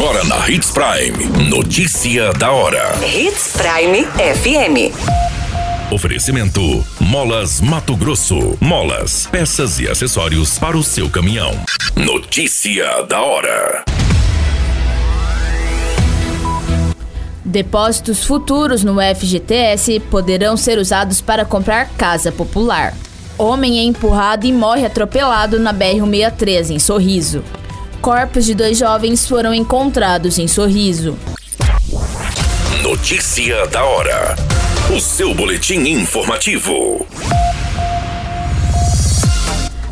Agora na Hits Prime. Notícia da hora. Hits Prime FM. Oferecimento: Molas Mato Grosso. Molas, peças e acessórios para o seu caminhão. Notícia da hora. Depósitos futuros no FGTS poderão ser usados para comprar casa popular. Homem é empurrado e morre atropelado na BR-163, em Sorriso. Corpos de dois jovens foram encontrados em Sorriso. Notícia da hora. O seu boletim informativo.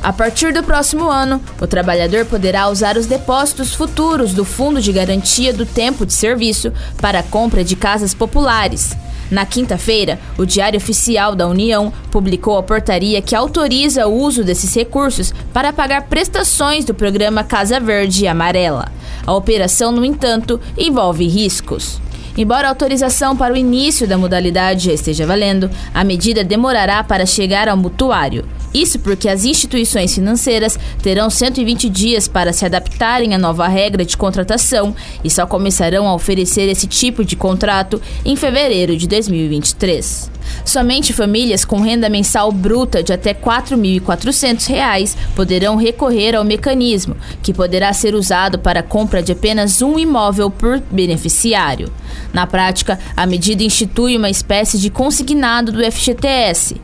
A partir do próximo ano, o trabalhador poderá usar os depósitos futuros do Fundo de Garantia do Tempo de Serviço para a compra de casas populares. Na quinta-feira, o Diário Oficial da União publicou a portaria que autoriza o uso desses recursos para pagar prestações do programa Casa Verde e Amarela. A operação, no entanto, envolve riscos. Embora a autorização para o início da modalidade esteja valendo, a medida demorará para chegar ao mutuário. Isso porque as instituições financeiras terão 120 dias para se adaptarem à nova regra de contratação e só começarão a oferecer esse tipo de contrato em fevereiro de 2023. Somente famílias com renda mensal bruta de até R$ 4.400 poderão recorrer ao mecanismo, que poderá ser usado para a compra de apenas um imóvel por beneficiário. Na prática, a medida institui uma espécie de consignado do FGTS.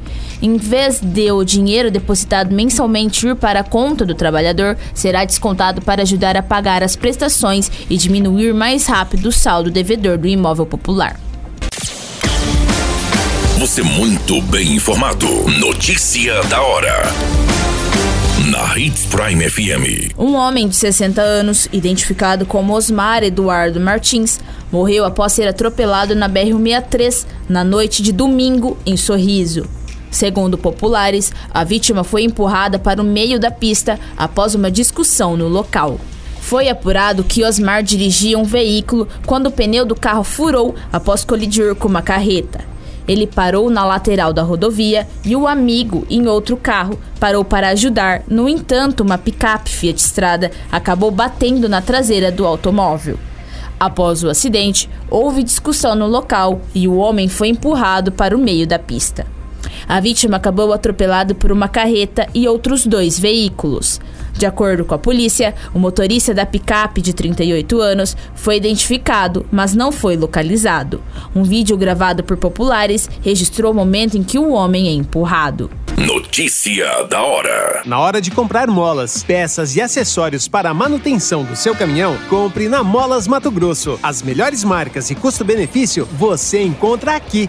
Em vez de o dinheiro depositado mensalmente ir para a conta do trabalhador, será descontado para ajudar a pagar as prestações e diminuir mais rápido o saldo devedor do imóvel popular. Você muito bem informado. Notícia da hora. Na Hits Prime FM. Um homem de 60 anos, identificado como Osmar Eduardo Martins, morreu após ser atropelado na BR-163 na noite de domingo em Sorriso. Segundo populares, a vítima foi empurrada para o meio da pista após uma discussão no local. Foi apurado que Osmar dirigia um veículo quando o pneu do carro furou após colidir com uma carreta. Ele parou na lateral da rodovia e o amigo, em outro carro, parou para ajudar. No entanto, uma picape Fiat Strada acabou batendo na traseira do automóvel. Após o acidente, houve discussão no local e o homem foi empurrado para o meio da pista. A vítima acabou atropelada por uma carreta e outros dois veículos. De acordo com a polícia, o motorista da picape de 38 anos foi identificado, mas não foi localizado. Um vídeo gravado por populares registrou o momento em que o homem é empurrado. Notícia da hora. Na hora de comprar molas, peças e acessórios para a manutenção do seu caminhão, compre na Molas Mato Grosso. As melhores marcas e custo-benefício você encontra aqui.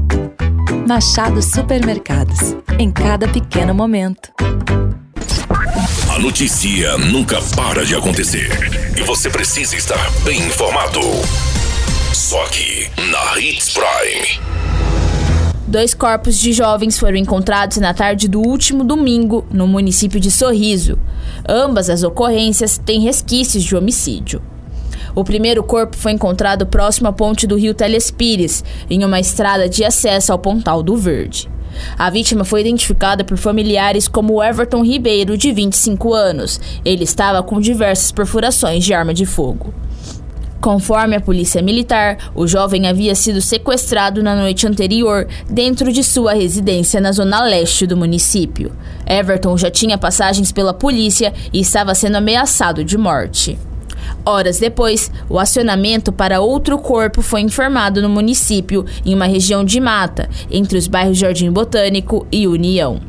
Machado Supermercados. Em cada pequeno momento. A notícia nunca para de acontecer. E você precisa estar bem informado. Só aqui, na Hits Prime. Dois corpos de jovens foram encontrados na tarde do último domingo no município de Sorriso. Ambas as ocorrências têm resquícios de homicídio. O primeiro corpo foi encontrado próximo à ponte do rio Telespires, em uma estrada de acesso ao Pontal do Verde. A vítima foi identificada por familiares como Everton Ribeiro, de 25 anos. Ele estava com diversas perfurações de arma de fogo. Conforme a polícia militar, o jovem havia sido sequestrado na noite anterior dentro de sua residência na zona leste do município. Everton já tinha passagens pela polícia e estava sendo ameaçado de morte. Horas depois, o acionamento para outro corpo foi informado no município, em uma região de mata, entre os bairros Jardim Botânico e União.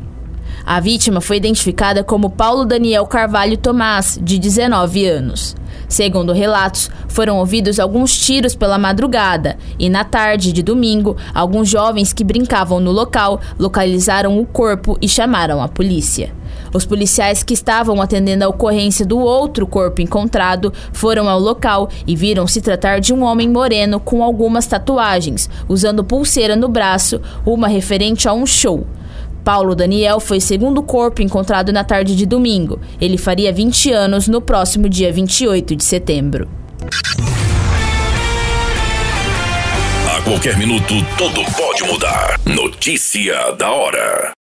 A vítima foi identificada como Paulo Daniel Carvalho Tomás, de 19 anos. Segundo relatos, foram ouvidos alguns tiros pela madrugada e, na tarde de domingo, alguns jovens que brincavam no local localizaram o corpo e chamaram a polícia. Os policiais que estavam atendendo a ocorrência do outro corpo encontrado foram ao local e viram se tratar de um homem moreno com algumas tatuagens, usando pulseira no braço, uma referente a um show. Paulo Daniel foi segundo corpo encontrado na tarde de domingo. Ele faria 20 anos no próximo dia 28 de setembro. A qualquer minuto, tudo pode mudar. Notícia da hora.